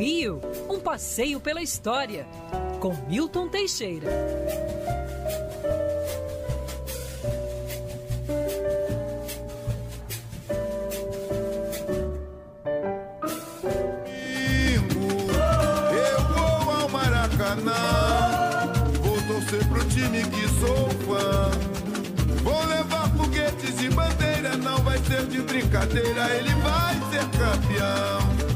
Rio, um passeio pela história, com Milton Teixeira. Eu vou ao Maracanã, vou torcer pro time que sou fã. Vou levar foguetes e bandeira, não vai ser de brincadeira, ele vai ser campeão.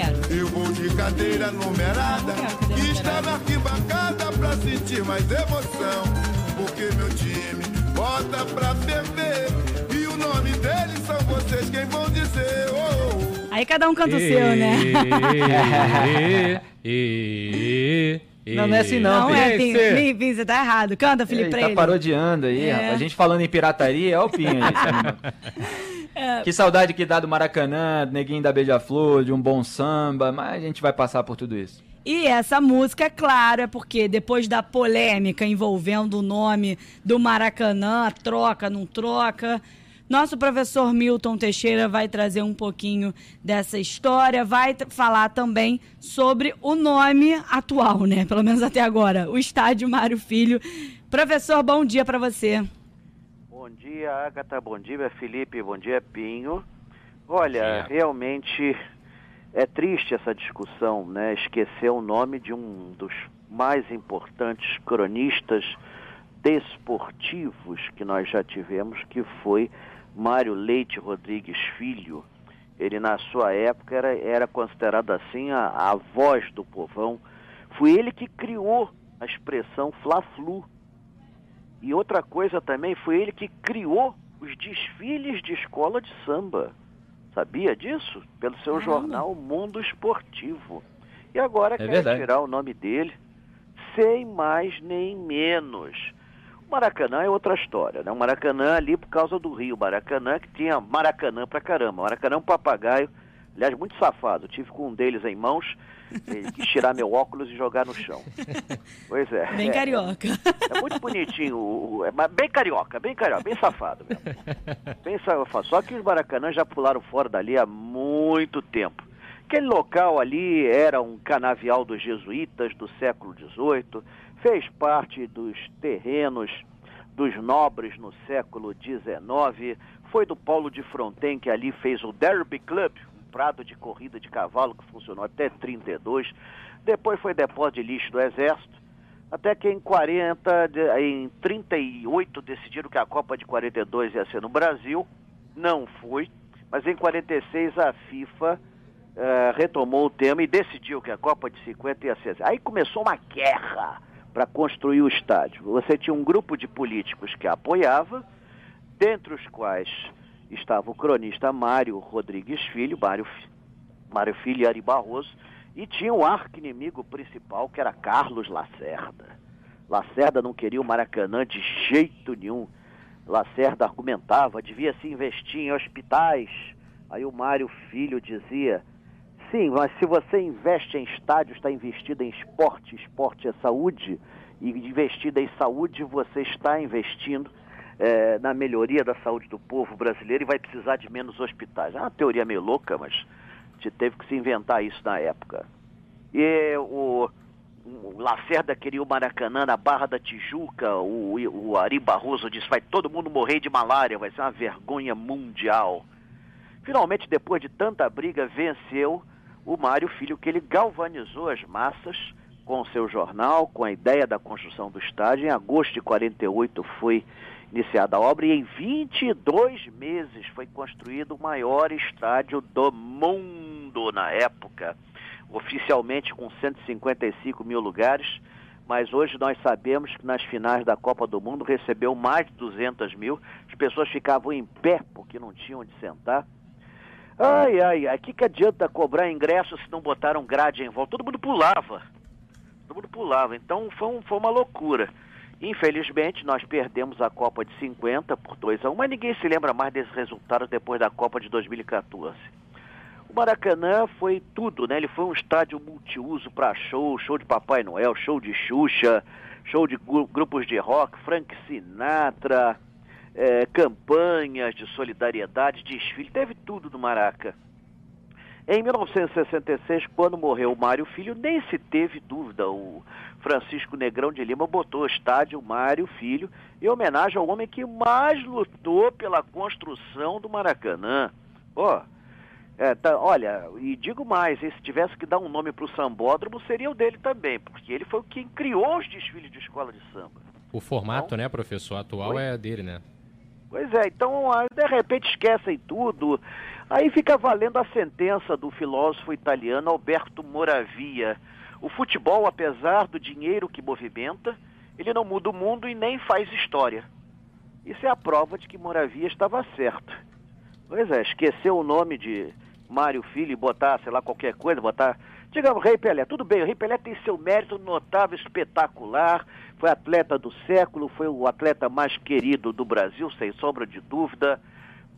Quero. Eu vou de cadeira numerada, e está na arquibancada pra sentir mais emoção. Porque meu time bota pra ferver, e o nome deles são vocês quem vão dizer. Oh, oh. Aí cada um canta o seu, né? Não, não é assim não, Não é. Pinho, Pinho, Pinho, você tá errado. Canta, Felipe, Ele pra tá ele. parodiando aí, É. rapaz. A gente falando em pirataria, é o Pinho aí. Que saudade que dá do Maracanã, do Neguinho da Beija-Flor, de um bom samba, mas a gente vai passar por tudo isso. E essa música, é claro, é porque depois da polêmica envolvendo o nome do Maracanã, troca, não troca, nosso professor Milton Teixeira vai trazer um pouquinho dessa história, vai falar também sobre o nome atual, né? Pelo menos até agora, o Estádio Mário Filho. Professor, bom dia para você. Bom dia, Agatha. Bom dia, Felipe. Bom dia, Pinho. Olha, realmente é triste essa discussão, né? Esquecer o nome de um dos mais importantes cronistas desportivos que nós já tivemos, que foi Mário Leite Rodrigues Filho. Ele, na sua época, era, era considerado assim a, a voz do povão. Foi ele que criou a expressão Fla-Flu. E outra coisa também, foi ele que criou os desfiles de escola de samba. Sabia disso? Pelo seu Caramba. jornal Mundo Esportivo. E agora É quer verdade. tirar o nome dele, sem mais nem menos. O Maracanã é outra história, né? O Maracanã ali por causa do Rio. Maracanã que tinha Maracanã pra caramba. Maracanã é um papagaio, aliás, muito safado. Eu tive com um deles em mãos, ele quis tirar meu óculos e jogar no chão. Pois é. Bem é, carioca. é muito bonitinho, é, mas bem carioca, bem carioca, bem safado mesmo. Bem safado. Só que os Maracanã já pularam fora dali há muito tempo. Aquele local ali era um canavial dos jesuítas do século XVIII, fez parte dos terrenos dos nobres no século XIX, foi do Paulo de Fronten que ali fez o Derby Club, prado de corrida de cavalo que funcionou até 32, depois foi depósito de lixo do Exército, até que em 40, de- em 38 decidiram que a Copa de 42 ia ser no Brasil, não foi, mas em 46 a FIFA eh, retomou o tema e decidiu que a Copa de 50 ia ser. Aí começou uma guerra para construir o estádio. Você tinha um grupo de políticos que apoiava, dentre os quais estava o cronista Mário Rodrigues Filho, Mário, Mário Filho e Ari Barroso, e tinha o arqui-inimigo principal, que era Carlos Lacerda. Lacerda não queria o Maracanã de jeito nenhum. Lacerda argumentava, devia se investir em hospitais. Aí o Mário Filho dizia, sim, mas se você investe em estádio, está investido em esporte, esporte é saúde, e investido em saúde, você está investindo eh, na melhoria da saúde do povo brasileiro e vai precisar de menos hospitais. É uma teoria meio louca, mas te- teve que se inventar isso na época. E o, o Lacerda queria o Maracanã na Barra da Tijuca, o, o Ari Barroso disse, vai todo mundo morrer de malária, vai ser uma vergonha mundial. Finalmente, depois de tanta briga, venceu o Mário Filho, que ele galvanizou as massas com o seu jornal, com a ideia da construção do estádio. Em agosto de 48 foi iniciada a obra e em 22 meses foi construído o maior estádio do mundo na época, oficialmente com 155 mil lugares, mas hoje nós sabemos que nas finais da Copa do Mundo recebeu mais de 200 mil, as pessoas ficavam em pé porque não tinham onde sentar. Ai, ai, ai, o que, que adianta cobrar ingresso se não botaram grade em volta? Todo mundo pulava. Todo mundo pulava. Então foi, um- foi uma loucura. Infelizmente, nós perdemos a Copa de 50 por 2 a 1, mas ninguém se lembra mais desse resultado depois da Copa de 2014. O Maracanã foi tudo, né? Ele foi um estádio multiuso para show, show de Papai Noel, show de Xuxa, show de gru- grupos de rock, Frank Sinatra, eh, campanhas de solidariedade, desfile, teve tudo no Maraca. Em 1966, quando morreu o Mário Filho, nem se teve dúvida. O Francisco Negrão de Lima botou o estádio Mário Filho em homenagem ao homem que mais lutou pela construção do Maracanã. Ó, é, tá, olha, e digo mais, se tivesse que dar um nome para o sambódromo, seria o dele também, porque ele foi quem criou os desfiles de escola de samba. O formato, então, né, professor, atual foi? é dele, né? Pois é, então de repente esquecem tudo. Aí fica valendo a sentença do filósofo italiano Alberto Moravia. O futebol, apesar do dinheiro que movimenta, ele não muda o mundo e nem faz história. Isso é a prova de que Moravia estava certo. Pois é, esqueceu o nome de Mário Filho e botar, sei lá, qualquer coisa, botar. Digamos, Rei Pelé. Tudo bem, o Rei Pelé tem seu mérito notável, espetacular. Foi atleta do século, foi o atleta mais querido do Brasil, sem sombra de dúvida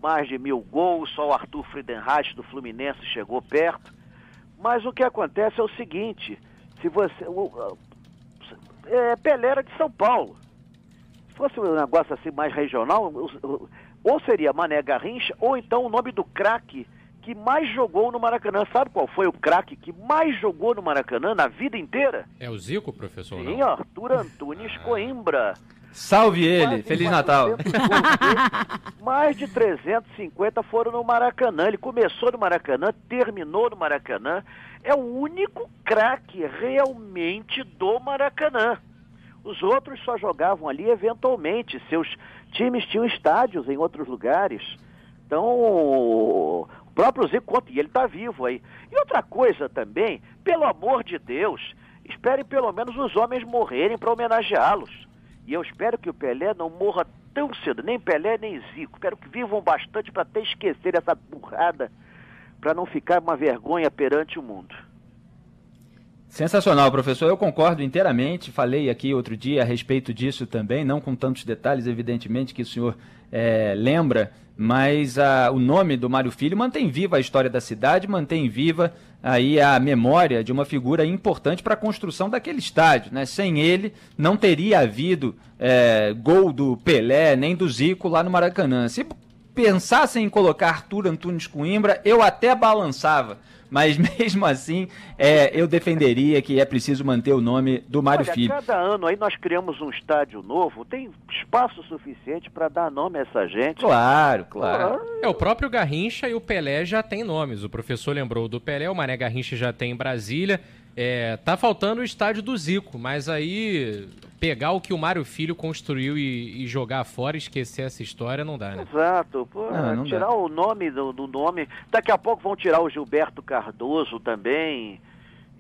mais de mil gols, só o Arthur Friedenreich do Fluminense chegou perto. Mas o que acontece é o seguinte, se você. O, é, Pelé era de São Paulo. Se fosse um negócio assim mais regional, ou seria Mané Garrincha, ou então o nome do craque que mais jogou no Maracanã. Sabe qual foi o craque que mais jogou no Maracanã na vida inteira? É o Zico, professor? Sim, não? Arthur Antunes ah. Coimbra. Salve ele, Feliz Natal. mais de 350 foram no Maracanã. Ele começou no Maracanã, terminou no Maracanã. É o único craque realmente do Maracanã. Os outros só jogavam ali eventualmente. Seus times tinham estádios em outros lugares. Então, próprio Zico conta, e ele está vivo aí. E outra coisa também, pelo amor de Deus, esperem pelo menos os homens morrerem para homenageá-los. E eu espero que o Pelé não morra tão cedo, nem Pelé nem Zico. Espero que vivam bastante para até esquecer essa burrada, para não ficar uma vergonha perante o mundo. Sensacional, professor. Eu concordo inteiramente. Falei aqui outro dia a respeito disso também, não com tantos detalhes, evidentemente, que o senhor é, lembra, mas a, o nome do Mário Filho mantém viva a história da cidade, mantém viva aí a memória de uma figura importante para a construção daquele estádio. Né? Sem ele, não teria havido é, gol do Pelé nem do Zico lá no Maracanã. Se pensassem em colocar Arthur Antunes Coimbra, eu até balançava mas mesmo assim é, eu defenderia que é preciso manter o nome do Mário Olha, Filho. Cada ano aí nós criamos um estádio novo, tem espaço suficiente para dar nome a essa gente. Claro, claro. É, o próprio Garrincha e o Pelé já têm nomes. O professor lembrou do Pelé, o Mané Garrincha já tem em Brasília. É, tá faltando o estádio do Zico, mas aí pegar o que o Mário Filho construiu e, e, jogar fora e esquecer essa história não dá, né? Exato. Pô, não, não tirar dá. o nome do, do, nome. Daqui a pouco vão tirar o Gilberto Cardoso também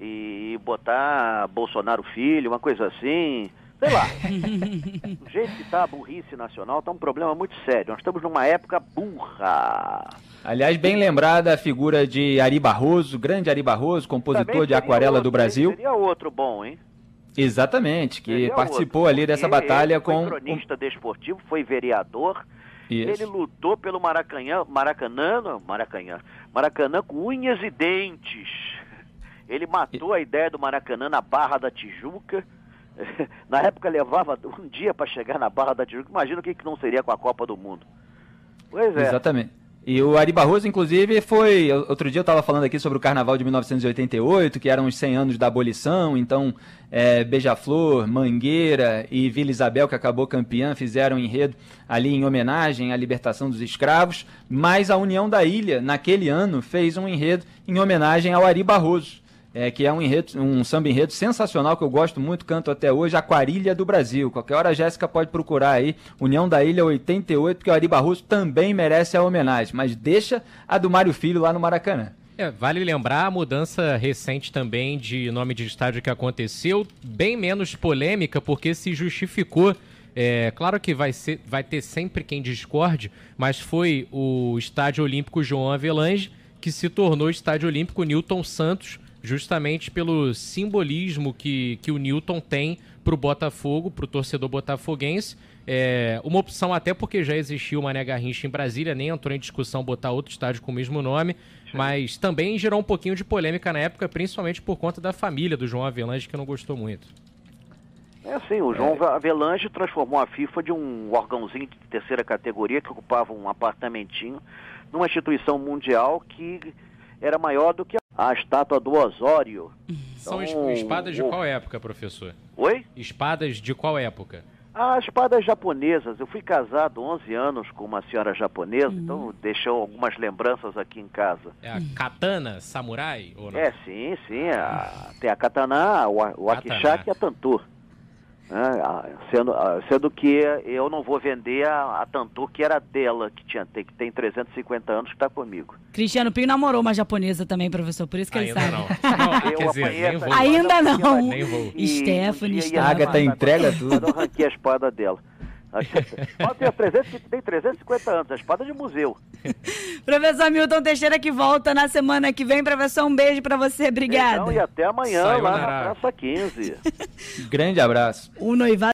e botar Bolsonaro Filho, uma coisa assim. Sei lá. do jeito que tá a burrice nacional, tá um problema muito sério. Nós estamos numa época burra. Aliás, bem lembrada a figura de Ari Barroso, grande Ari Barroso, compositor de aquarela outro, do Brasil. Seria outro bom, hein? Exatamente, que Ele participou ali dessa batalha com. Foi cronista desportivo, foi vereador. Isso. Ele lutou pelo Maracanã, Maracanã, Maracanã, Maracanã com unhas e dentes. Ele matou a ideia do Maracanã na Barra da Tijuca. Na época levava um dia para chegar na Barra da Tijuca. Imagina o que, que não seria com a Copa do Mundo. Pois é. Exatamente. E o Ari Barroso, inclusive, foi. Outro dia eu estava falando aqui sobre o carnaval de 1988, que eram os 100 anos da abolição. Então, é, Beija-Flor, Mangueira e Vila Isabel, que acabou campeã, fizeram enredo ali em homenagem à libertação dos escravos. Mas a União da Ilha, naquele ano, fez um enredo em homenagem ao Ari Barroso é, que é um, enredo, um samba enredo sensacional que eu gosto muito, canto até hoje, Aquarilha do Brasil. Qualquer hora a Jéssica pode procurar aí, União da Ilha 88, porque o Ari Barroso também merece a homenagem, mas deixa a do Mário Filho lá no Maracanã. É, vale lembrar a mudança recente também de nome de estádio que aconteceu, bem menos polêmica, porque se justificou. É, claro que vai, ser, vai ter sempre quem discorde, mas foi o Estádio Olímpico João Avelange que se tornou Estádio Olímpico Newton Santos, justamente pelo simbolismo que, que o Newton tem para o Botafogo, para o torcedor botafoguense. É, uma opção até porque já existiu o Mané Garrincha em Brasília, nem entrou em discussão botar outro estádio com o mesmo nome, mas também gerou um pouquinho de polêmica na época, principalmente por conta da família do João Avelange, que não gostou muito. É assim, o João é. Avelange transformou a FIFA de um órgãozinho de terceira categoria que ocupava um apartamentinho numa instituição mundial que era maior do que a estátua do Osório. São então, espadas de qual época, professor? Oi? Espadas de qual época? As espadas japonesas. Eu fui casado 11 anos com uma senhora japonesa, uhum. então deixou algumas lembranças aqui em casa. É a katana samurai? Ou não? É, sim, sim. A, tem a katana, o, o akishaki e a tantu. Né? Sendo, sendo que eu não vou vender a, a Tantu, que era dela, que tinha, tem, que tem 350 anos, que está comigo. Cristiano Pinho namorou uma japonesa também, professor, por isso que Ainda ele sabe. Não. não quer dizer, nem vou. Ainda não. Nem vou. Stephanie, A Agatha entrega tudo. Eu arranquei a espada dela. Tem, 300, tem 350 anos, a espada de museu. professor Milton Teixeira que volta na semana que vem. Professor, um beijo para você. Obrigada. Então, e até amanhã lá na Praça 15. Grande abraço. O noivado